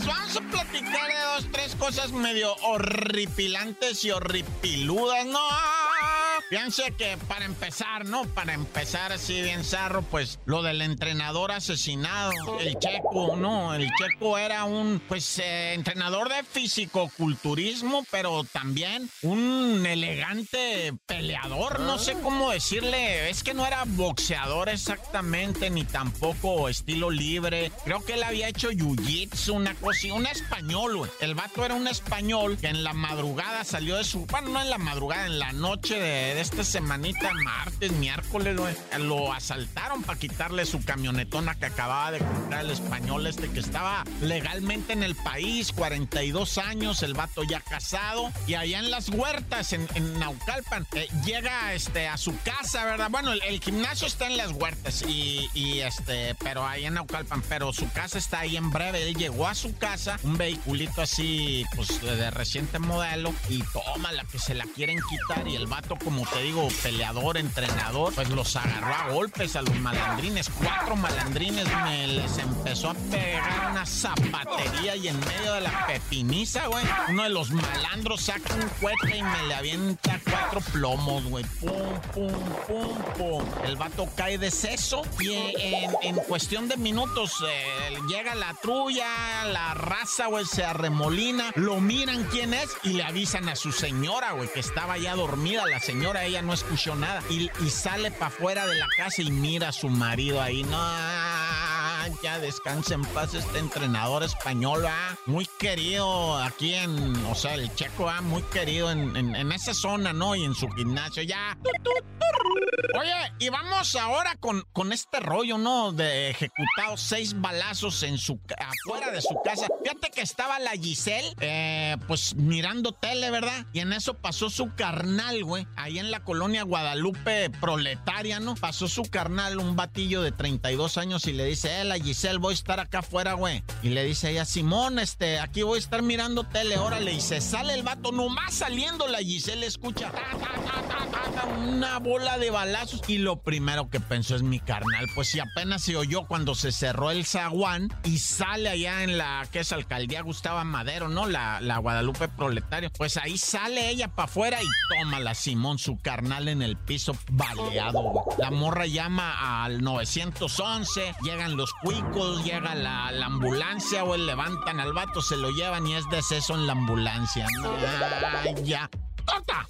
vamos a platicar de dos, tres cosas medio horripilantes y horripiludas, ¿no? Fíjense que para empezar, ¿no? Para empezar así bien zarro, pues lo del entrenador asesinado, el Checo, ¿no? El Checo era un, pues, eh, entrenador de fisicoculturismo, pero también un elegante peleador, no sé cómo decirle, es que no era boxeador exactamente, ni tampoco estilo libre. Creo que él había hecho jiu-jitsu, una cosa, un español, güey. El vato era un español que en la madrugada salió de su, bueno, no en la madrugada, en la noche de esta semanita, martes, miércoles, lo asaltaron para quitarle su camionetona que acababa de comprar el español este que estaba legalmente en el país, 42 años, el vato ya casado, y allá en las huertas, en, Naucalpan, eh, llega este, a su casa, ¿verdad? Bueno, el, gimnasio está en las huertas, y, y, este, pero ahí en Naucalpan, pero su casa está ahí en breve. Él llegó a su casa, un vehiculito así, pues de reciente modelo, y toma la que se la quieren quitar, y el vato como te digo, peleador, entrenador, pues los agarró a golpes a los malandrines. Cuatro malandrines me les empezó a pegar una zapatería y en medio de la pepiniza, güey, uno de los malandros saca un cohete y me le avienta cuatro plomos, güey. Pum, pum, pum, pum. El vato cae de seso y en, cuestión de minutos eh, llega la trulla, la raza, güey, se arremolina, lo miran quién es y le avisan a su señora, güey, que estaba ya dormida la señora ella no escuchó nada. Y, sale para afuera de la casa y mira a su marido ahí. No, ya descansa en paz este entrenador español, ¿ah? Muy querido aquí en, o sea, el checo, ¿ah? Muy querido en, en, esa zona, ¿no? Y en su gimnasio, ya. Oye, y vamos ahora con, con este rollo, ¿no? De ejecutado seis balazos en su afuera de su casa. Fíjate que estaba la Giselle, eh, pues mirando tele, ¿verdad? Y en eso pasó su carnal, güey. Ahí en la colonia Guadalupe proletaria, ¿no? Pasó su carnal, un batillo de 32 años, y le dice, eh, la Giselle, voy a estar acá afuera, güey. Y le dice ella, Simón, este, aquí voy a estar mirando tele, órale. Y se sale el vato, nomás saliendo la Giselle escucha una bola de balazos. Y lo primero que pensó es mi carnal. Pues si apenas se oyó cuando se cerró el zaguán y sale allá en la que es alcaldía Gustavo Madero, ¿no? La, la Guadalupe Proletario. Pues ahí sale ella para afuera y toma la Simón, su carnal en el piso baleado. La morra llama al 911, llegan los cuicos, llega la, ambulancia, güey, levantan al vato, se lo llevan y es deceso en la ambulancia. ya. ¡Corta!